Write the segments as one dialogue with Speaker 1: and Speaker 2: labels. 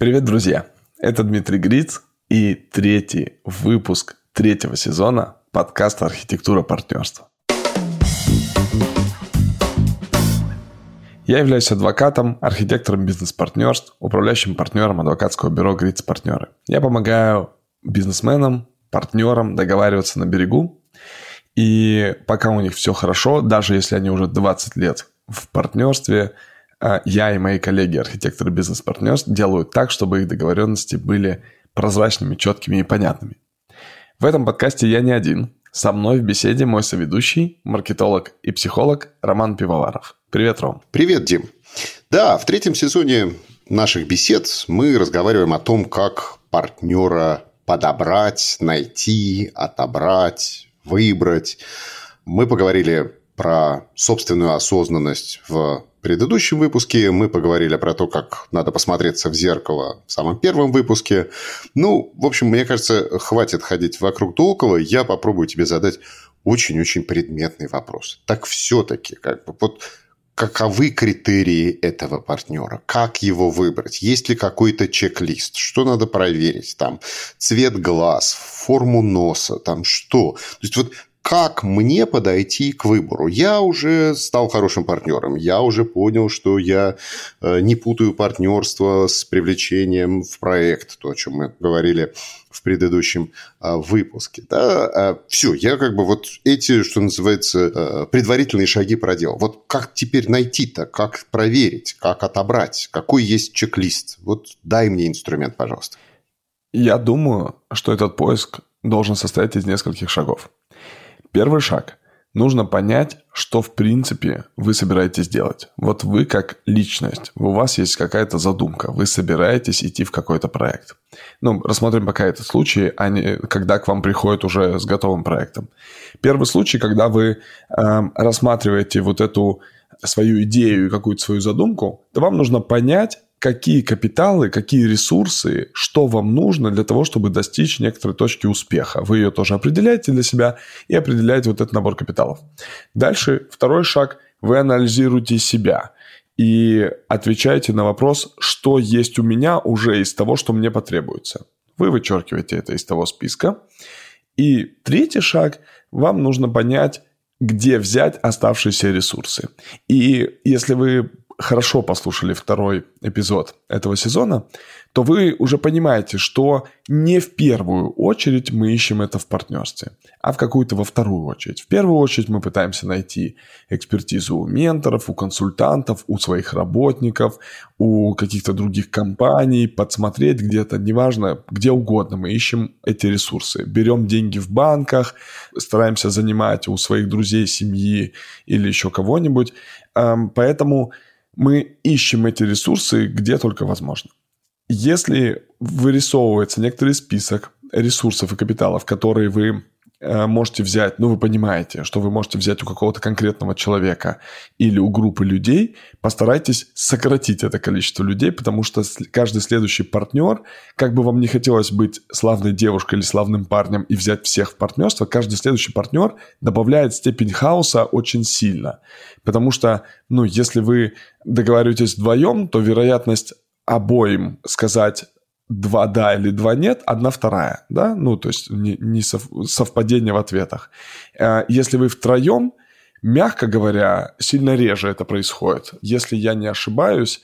Speaker 1: Привет, друзья! Это Дмитрий Гриц и третий выпуск третьего сезона подкаста «Архитектура партнерства». Я являюсь адвокатом, архитектором бизнес-партнерств, управляющим партнером адвокатского бюро «Гриц Партнеры». Я помогаю бизнесменам, партнерам договариваться на берегу. И пока у них все хорошо, даже если они уже 20 лет в партнерстве – я и мои коллеги, архитекторы бизнес-партнерств, делают так, чтобы их договоренности были прозрачными, четкими и понятными. В этом подкасте я не один. Со мной в беседе мой соведущий, маркетолог и психолог Роман Пивоваров. Привет, Ром.
Speaker 2: Привет, Дим. Да, в третьем сезоне наших бесед мы разговариваем о том, как партнера подобрать, найти, отобрать, выбрать. Мы поговорили про собственную осознанность в предыдущем выпуске. Мы поговорили про то, как надо посмотреться в зеркало в самом первом выпуске. Ну, в общем, мне кажется, хватит ходить вокруг да около. Я попробую тебе задать очень-очень предметный вопрос. Так все-таки, как бы, вот каковы критерии этого партнера, как его выбрать, есть ли какой-то чек-лист, что надо проверить, там, цвет глаз, форму носа, там, что. То есть, вот как мне подойти к выбору. Я уже стал хорошим партнером. Я уже понял, что я э, не путаю партнерство с привлечением в проект, то, о чем мы говорили в предыдущем э, выпуске. Да? А Все, я как бы вот эти, что называется, э, предварительные шаги проделал. Вот как теперь найти-то, как проверить, как отобрать, какой есть чек-лист? Вот дай мне инструмент, пожалуйста.
Speaker 1: Я думаю, что этот поиск должен состоять из нескольких шагов. Первый шаг. Нужно понять, что в принципе вы собираетесь делать. Вот вы как личность, у вас есть какая-то задумка, вы собираетесь идти в какой-то проект. Ну, рассмотрим пока этот случай, а не когда к вам приходит уже с готовым проектом. Первый случай, когда вы э, рассматриваете вот эту свою идею и какую-то свою задумку, то вам нужно понять, какие капиталы, какие ресурсы, что вам нужно для того, чтобы достичь некоторой точки успеха. Вы ее тоже определяете для себя и определяете вот этот набор капиталов. Дальше второй шаг. Вы анализируете себя и отвечаете на вопрос, что есть у меня уже из того, что мне потребуется. Вы вычеркиваете это из того списка. И третий шаг. Вам нужно понять, где взять оставшиеся ресурсы. И если вы хорошо послушали второй эпизод этого сезона, то вы уже понимаете, что не в первую очередь мы ищем это в партнерстве, а в какую-то во вторую очередь. В первую очередь мы пытаемся найти экспертизу у менторов, у консультантов, у своих работников, у каких-то других компаний, подсмотреть где-то, неважно, где угодно. Мы ищем эти ресурсы. Берем деньги в банках, стараемся занимать у своих друзей, семьи или еще кого-нибудь. Поэтому мы ищем эти ресурсы где только возможно. Если вырисовывается некоторый список ресурсов и капиталов, которые вы можете взять, ну, вы понимаете, что вы можете взять у какого-то конкретного человека или у группы людей, постарайтесь сократить это количество людей, потому что каждый следующий партнер, как бы вам не хотелось быть славной девушкой или славным парнем и взять всех в партнерство, каждый следующий партнер добавляет степень хаоса очень сильно. Потому что, ну, если вы договариваетесь вдвоем, то вероятность обоим сказать два да или два нет, одна вторая, да, ну, то есть не, не сов, совпадение в ответах. Э, если вы втроем, мягко говоря, сильно реже это происходит. Если я не ошибаюсь,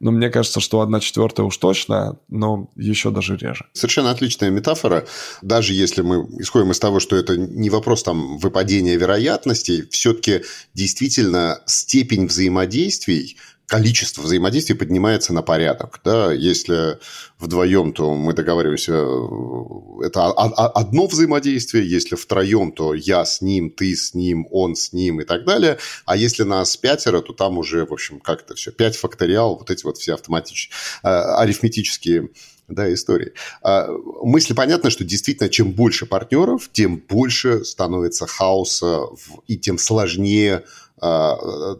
Speaker 1: но мне кажется, что одна четвертая уж точно, но еще даже реже.
Speaker 2: Совершенно отличная метафора. Даже если мы исходим из того, что это не вопрос там выпадения вероятностей, все-таки действительно степень взаимодействий количество взаимодействий поднимается на порядок. Да? Если вдвоем, то мы договариваемся, э, это одно взаимодействие, если втроем, то я с ним, ты с ним, он с ним и так далее. А если нас пятеро, то там уже, в общем, как это все, пять факториал, вот эти вот все автоматические, э, арифметические да, истории. А, мысли понятно, что действительно, чем больше партнеров, тем больше становится хаоса и тем сложнее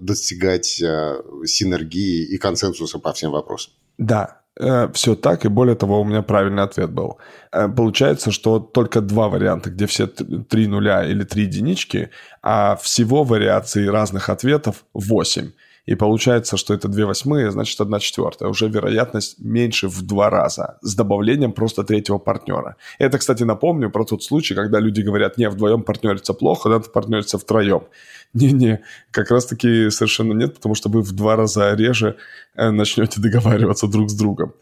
Speaker 2: достигать а, синергии и консенсуса по всем вопросам.
Speaker 1: Да, э, все так, и более того, у меня правильный ответ был. Э, получается, что только два варианта, где все три нуля или три единички, а всего вариаций разных ответов восемь. и получается, что это 2 восьмые, значит 1 четвертая. Уже вероятность меньше в два раза с добавлением просто третьего партнера. Это, кстати, напомню про тот случай, когда люди говорят, не, вдвоем партнериться плохо, надо партнериться втроем. Не-не, как раз-таки совершенно нет, потому что вы в два раза реже э, начнете договариваться друг с другом.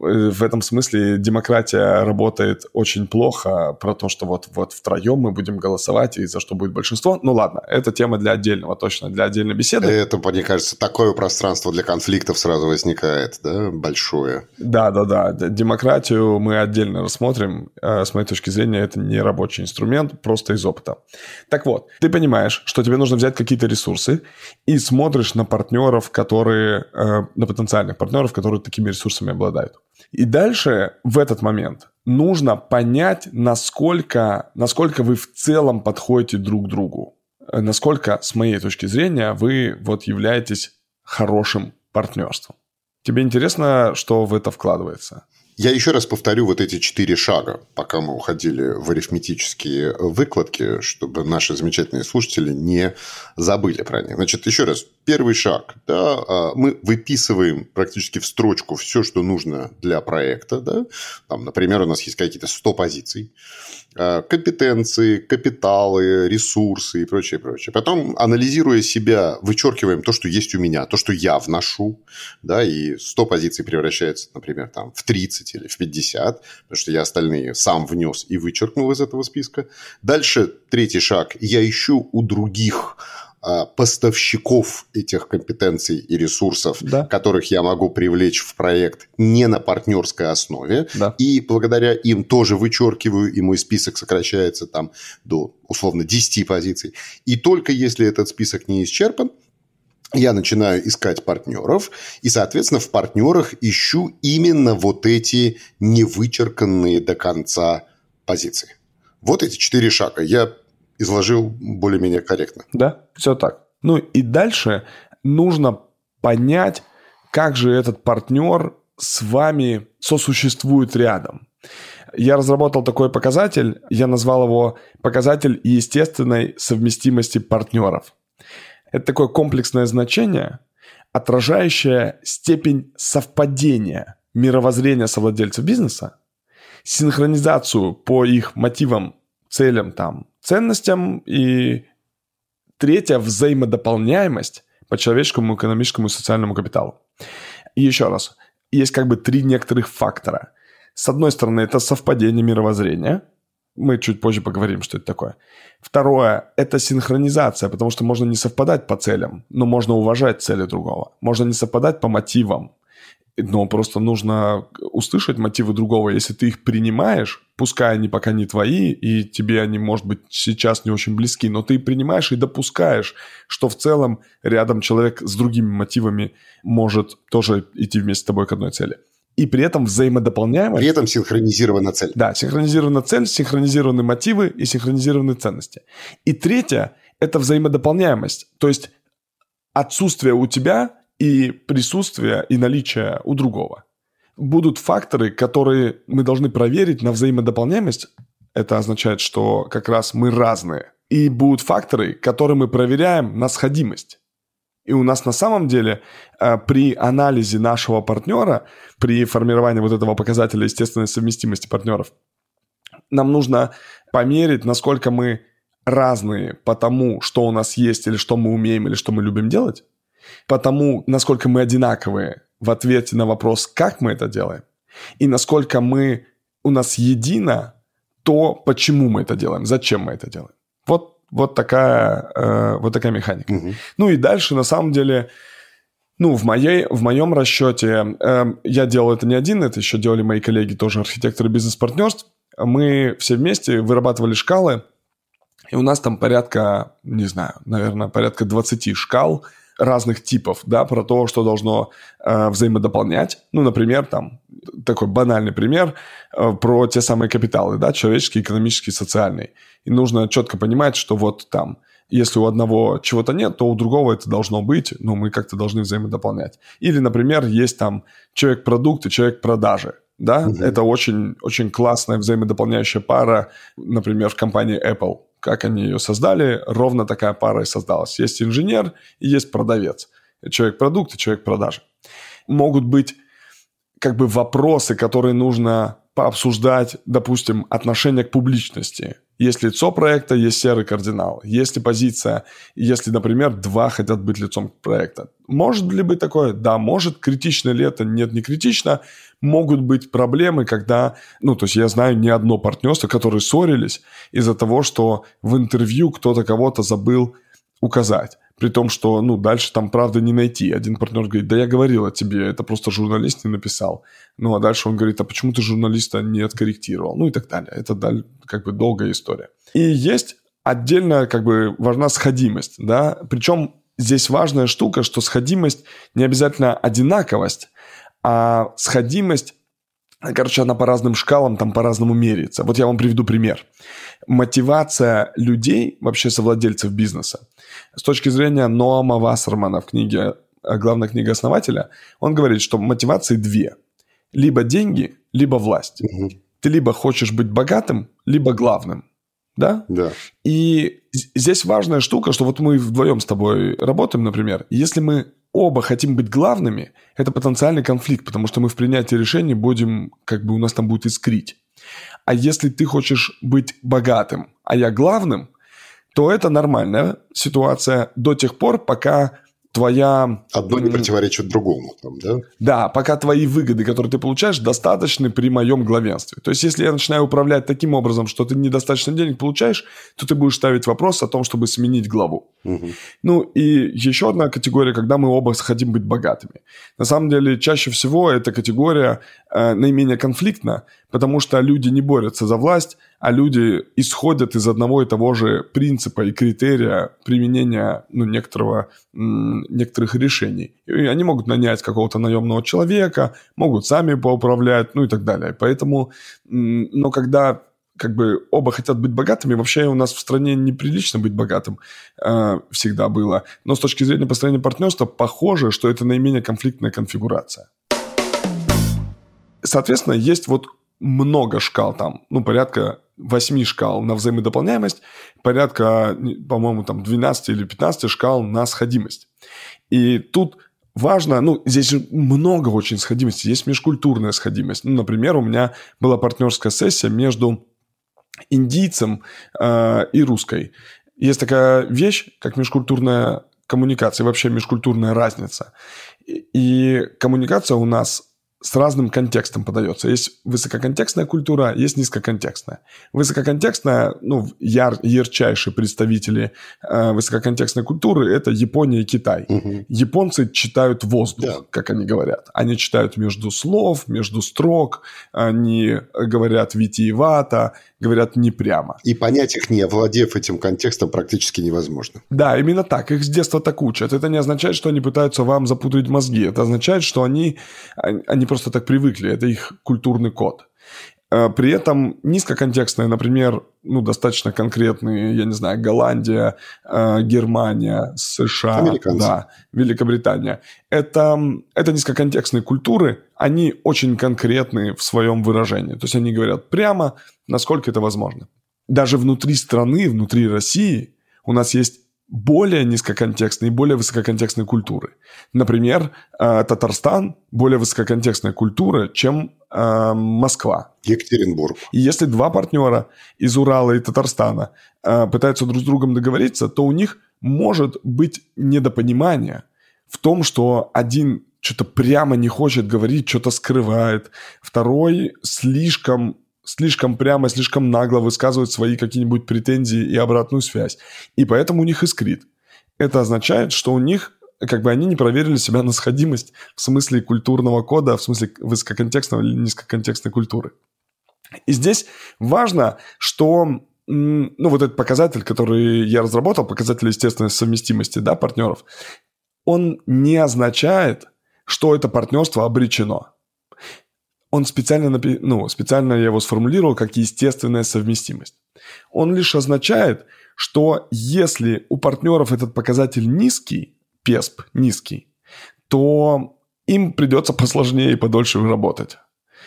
Speaker 1: Э, в этом смысле демократия работает очень плохо про то, что вот, вот втроем мы будем голосовать и за что будет большинство. Ну ладно, это тема для отдельного, точно для отдельной беседы.
Speaker 2: Это, мне кажется, такое пространство для конфликтов сразу возникает, да, большое.
Speaker 1: Да, да, да. Демократию мы отдельно рассмотрим. Э, с моей точки зрения, это не рабочий инструмент, просто из опыта. Так вот, ты понимаешь, что тебе нужно взять какие-то ресурсы и смотришь на партнеров, которые, э, на потенциальных партнеров, которые такими ресурсами обладают. И дальше в этот момент нужно понять, насколько, насколько вы в целом подходите друг к другу. Насколько, с моей точки зрения, вы вот являетесь хорошим партнерством. Тебе интересно, что в это вкладывается?
Speaker 2: Я еще раз повторю вот эти четыре шага, пока мы уходили в арифметические выкладки, чтобы наши замечательные слушатели не забыли про них. Значит, еще раз, первый шаг. Да, а, мы выписываем практически в строчку все, что нужно для проекта. Да? Там, например, у нас есть какие-то 100 позиций. А, компетенции, капиталы, ресурсы и прочее, прочее. Потом, анализируя себя, вычеркиваем то, что есть у меня, то, что я вношу, да, и 100 позиций превращается, например, там, в 30 или в 50, потому что я остальные сам внес и вычеркнул из этого списка. Дальше, третий шаг, я ищу у других поставщиков этих компетенций и ресурсов, да. которых я могу привлечь в проект не на партнерской основе. Да. И благодаря им тоже вычеркиваю, и мой список сокращается там до условно 10 позиций. И только если этот список не исчерпан, я начинаю искать партнеров, и, соответственно, в партнерах ищу именно вот эти невычерканные до конца позиции. Вот эти четыре шага. Я изложил более-менее корректно.
Speaker 1: Да, все так. Ну и дальше нужно понять, как же этот партнер с вами сосуществует рядом. Я разработал такой показатель, я назвал его показатель естественной совместимости партнеров. Это такое комплексное значение, отражающее степень совпадения мировоззрения совладельцев бизнеса, синхронизацию по их мотивам, целям, там, ценностям и третье – взаимодополняемость по человеческому, экономическому и социальному капиталу. И еще раз, есть как бы три некоторых фактора. С одной стороны, это совпадение мировоззрения. Мы чуть позже поговорим, что это такое. Второе – это синхронизация, потому что можно не совпадать по целям, но можно уважать цели другого. Можно не совпадать по мотивам, но просто нужно услышать мотивы другого. Если ты их принимаешь, пускай они пока не твои, и тебе они, может быть, сейчас не очень близки, но ты принимаешь и допускаешь, что в целом рядом человек с другими мотивами может тоже идти вместе с тобой к одной цели. И при этом взаимодополняемость.
Speaker 2: При этом синхронизирована цель.
Speaker 1: Да, синхронизирована цель, синхронизированы мотивы и синхронизированы ценности. И третье – это взаимодополняемость. То есть отсутствие у тебя и присутствие и наличие у другого. Будут факторы, которые мы должны проверить на взаимодополняемость. Это означает, что как раз мы разные. И будут факторы, которые мы проверяем на сходимость. И у нас на самом деле э, при анализе нашего партнера, при формировании вот этого показателя естественной совместимости партнеров, нам нужно померить, насколько мы разные по тому, что у нас есть, или что мы умеем, или что мы любим делать, потому насколько мы одинаковые в ответе на вопрос, как мы это делаем, и насколько мы, у нас едино то, почему мы это делаем, зачем мы это делаем. Вот, вот, такая, э, вот такая механика. Угу. Ну и дальше, на самом деле, ну, в, моей, в моем расчете, э, я делал это не один, это еще делали мои коллеги, тоже архитекторы бизнес-партнерств. Мы все вместе вырабатывали шкалы, и у нас там порядка, не знаю, наверное, порядка 20 шкал – разных типов, да, про то, что должно э, взаимодополнять. Ну, например, там, такой банальный пример э, про те самые капиталы, да, человеческий, экономический, социальный. И нужно четко понимать, что вот там, если у одного чего-то нет, то у другого это должно быть, ну, мы как-то должны взаимодополнять. Или, например, есть там человек-продукт и человек-продажи, да, угу. это очень, очень классная взаимодополняющая пара, например, в компании Apple – как они ее создали, ровно такая пара и создалась. Есть инженер и есть продавец. человек продукта, человек продажи. Могут быть как бы вопросы, которые нужно пообсуждать, допустим, отношение к публичности. Есть лицо проекта, есть серый кардинал. Есть ли позиция, если, например, два хотят быть лицом проекта. Может ли быть такое? Да, может. Критично ли это? Нет, не критично. Могут быть проблемы, когда... Ну, то есть я знаю не одно партнерство, которые ссорились из-за того, что в интервью кто-то кого-то забыл указать. При том, что, ну, дальше там правда не найти. Один партнер говорит, да я говорил о тебе, это просто журналист не написал. Ну, а дальше он говорит, а почему ты журналиста не откорректировал? Ну и так далее. Это как бы долгая история. И есть отдельно как бы важна сходимость, да, причем здесь важная штука, что сходимость не обязательно одинаковость, а сходимость Короче, она по разным шкалам там по-разному меряется. Вот я вам приведу пример. Мотивация людей, вообще совладельцев бизнеса, с точки зрения Ноама Вассермана в книге э, «Главная книга основателя», он говорит, что мотивации две. Либо деньги, либо власть. Угу. Ты либо хочешь быть богатым, либо главным. Да?
Speaker 2: Да.
Speaker 1: И здесь важная штука, что вот мы вдвоем с тобой работаем, например. Если мы оба хотим быть главными, это потенциальный конфликт, потому что мы в принятии решений будем, как бы у нас там будет искрить. А если ты хочешь быть богатым, а я главным, то это нормальная ситуация до тех пор, пока твоя...
Speaker 2: Одно не противоречит другому, там, да?
Speaker 1: Да, пока твои выгоды, которые ты получаешь, достаточны при моем главенстве. То есть, если я начинаю управлять таким образом, что ты недостаточно денег получаешь, то ты будешь ставить вопрос о том, чтобы сменить главу. Угу. Ну, и еще одна категория, когда мы оба хотим быть богатыми. На самом деле, чаще всего эта категория э, наименее конфликтна, потому что люди не борются за власть, а люди исходят из одного и того же принципа и критерия применения ну, некоторого, некоторых решений. И они могут нанять какого-то наемного человека, могут сами поуправлять, ну и так далее. Поэтому, но когда как бы оба хотят быть богатыми. Вообще у нас в стране неприлично быть богатым э, всегда было. Но с точки зрения построения партнерства, похоже, что это наименее конфликтная конфигурация. Соответственно, есть вот много шкал там, ну, порядка 8 шкал на взаимодополняемость, порядка, по-моему, там 12 или 15 шкал на сходимость. И тут важно, ну, здесь много очень сходимости, есть межкультурная сходимость. Ну, например, у меня была партнерская сессия между индийцем э, и русской. Есть такая вещь, как межкультурная коммуникация, вообще межкультурная разница. И коммуникация у нас с разным контекстом подается. Есть высококонтекстная культура, есть низкоконтекстная. Высококонтекстная, ну, яр, ярчайшие представители э, высококонтекстной культуры – это Япония и Китай. Угу. Японцы читают воздух, да. как они говорят. Они читают между слов, между строк, они говорят витиевато, говорят не прямо.
Speaker 2: И понять их, не овладев этим контекстом, практически невозможно.
Speaker 1: Да, именно так. Их с детства так учат. Это не означает, что они пытаются вам запутать мозги. Это означает, что они, они просто так привыкли. Это их культурный код. Э, при этом низкоконтекстные, например, ну, достаточно конкретные, я не знаю, Голландия, э, Германия, США, да, Великобритания. Это, это низкоконтекстные культуры, они очень конкретные в своем выражении. То есть они говорят прямо, насколько это возможно. Даже внутри страны, внутри России у нас есть более низкоконтекстные и более высококонтекстные культуры. Например, э, Татарстан более высококонтекстная культура, чем э, Москва.
Speaker 2: Екатеринбург.
Speaker 1: И если два партнера из Урала и Татарстана э, пытаются друг с другом договориться, то у них может быть недопонимание в том, что один что-то прямо не хочет говорить, что-то скрывает, второй слишком слишком прямо, слишком нагло высказывают свои какие-нибудь претензии и обратную связь. И поэтому у них искрит. Это означает, что у них как бы они не проверили себя на сходимость в смысле культурного кода, в смысле высококонтекстной или низкоконтекстной культуры. И здесь важно, что ну, вот этот показатель, который я разработал, показатель естественной совместимости да, партнеров, он не означает, что это партнерство обречено он специально, напи... ну, специально я его сформулировал как естественная совместимость. Он лишь означает, что если у партнеров этот показатель низкий, ПЕСП низкий, то им придется посложнее и подольше работать.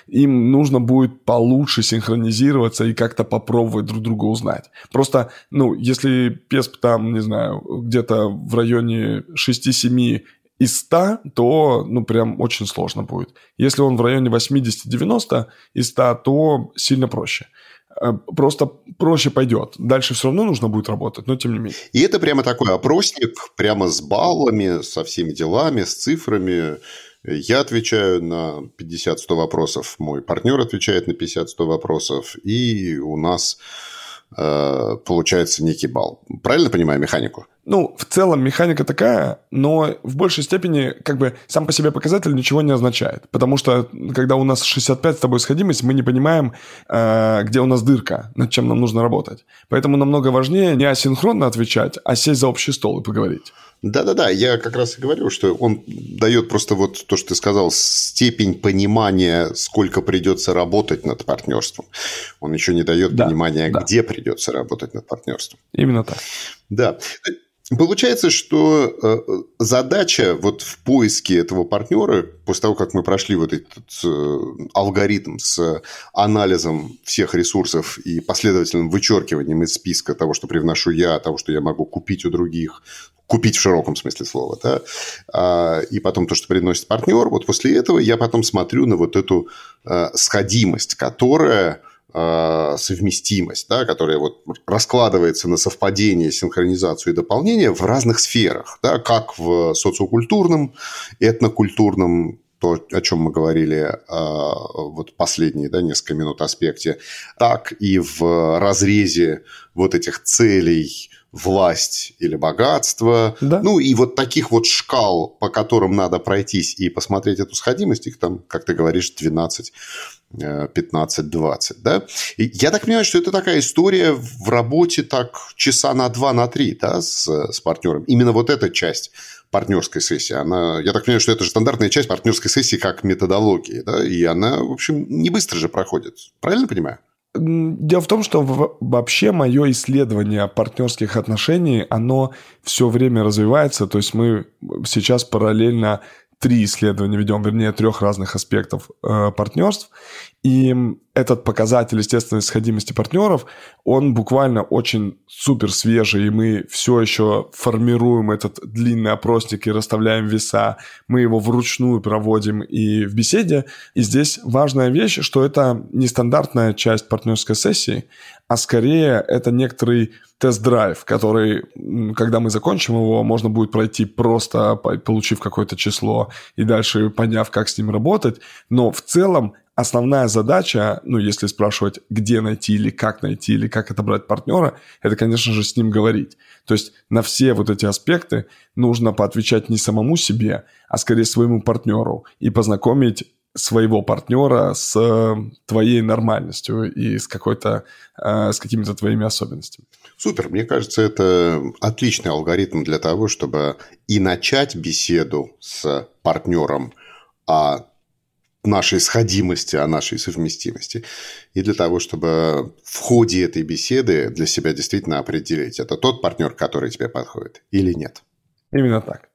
Speaker 1: Им нужно будет получше синхронизироваться и как-то попробовать друг друга узнать. Просто, ну, если ПЕСП там, не знаю, где-то в районе 6-7 из 100, то, ну, прям очень сложно будет. Если он в районе 80-90 из 100, то сильно проще. Э, просто проще пойдет. Дальше все равно нужно будет работать, но тем не менее.
Speaker 2: И это прямо такой опросник, прямо с баллами, со всеми делами, с цифрами. Я отвечаю на 50-100 вопросов, мой партнер отвечает на 50-100 вопросов, и у нас э, получается некий балл. Правильно понимаю механику?
Speaker 1: Ну, в целом механика такая, но в большей степени как бы сам по себе показатель ничего не означает. Потому что когда у нас 65 с тобой сходимость, мы не понимаем, э, где у нас дырка, над чем нам нужно работать. Поэтому намного важнее не асинхронно отвечать, а сесть за общий стол и поговорить.
Speaker 2: Да-да-да, я как раз и говорю, что он дает просто вот то, что ты сказал, степень понимания, сколько придется работать над партнерством. Он еще не дает да, понимания, да. где придется работать над партнерством.
Speaker 1: Именно так.
Speaker 2: Да. Получается, что э, задача вот в поиске этого партнера, после того, как мы прошли вот этот э, алгоритм с анализом всех ресурсов и последовательным вычеркиванием из списка того, что привношу я, того, что я могу купить у других, купить в широком смысле слова, да, а, и потом то, что приносит партнер, вот после этого я потом смотрю на вот эту э, сходимость, которая Э, совместимость, да, которая вот раскладывается на совпадение, синхронизацию и дополнение в разных сферах, да, как в социокультурном, этнокультурном, то, о чем мы говорили э, вот последние да, несколько минут аспекте, так и в разрезе вот этих целей, власть или богатство. Да. Ну, и вот таких вот шкал, по которым надо пройтись и посмотреть эту сходимость, их там, как ты говоришь, 12 15-20, да? И я так понимаю, что это такая история в работе так часа на два, на три, да, с, с партнером. Именно вот эта часть партнерской сессии, она, я так понимаю, что это же стандартная часть партнерской сессии как методологии, да, и она, в общем, не быстро же проходит. Правильно понимаю?
Speaker 1: Дело в том, что вообще мое исследование партнерских отношений, оно все время развивается. То есть мы сейчас параллельно три исследования ведем, вернее, трех разных аспектов э, партнерств. И этот показатель естественной сходимости партнеров, он буквально очень супер свежий, и мы все еще формируем этот длинный опросник и расставляем веса, мы его вручную проводим и в беседе. И здесь важная вещь, что это не стандартная часть партнерской сессии, а скорее это некоторый тест-драйв, который, когда мы закончим его, можно будет пройти просто получив какое-то число и дальше поняв, как с ним работать. Но в целом основная задача, ну, если спрашивать, где найти или как найти, или как отобрать партнера, это, конечно же, с ним говорить. То есть на все вот эти аспекты нужно поотвечать не самому себе, а скорее своему партнеру и познакомить своего партнера с э, твоей нормальностью и с какой-то, э, с какими-то твоими особенностями.
Speaker 2: Супер, мне кажется, это отличный алгоритм для того, чтобы и начать беседу с партнером о нашей сходимости, о нашей совместимости. И для того, чтобы в ходе этой беседы для себя действительно определить, это тот партнер, который тебе подходит или нет.
Speaker 1: Именно так.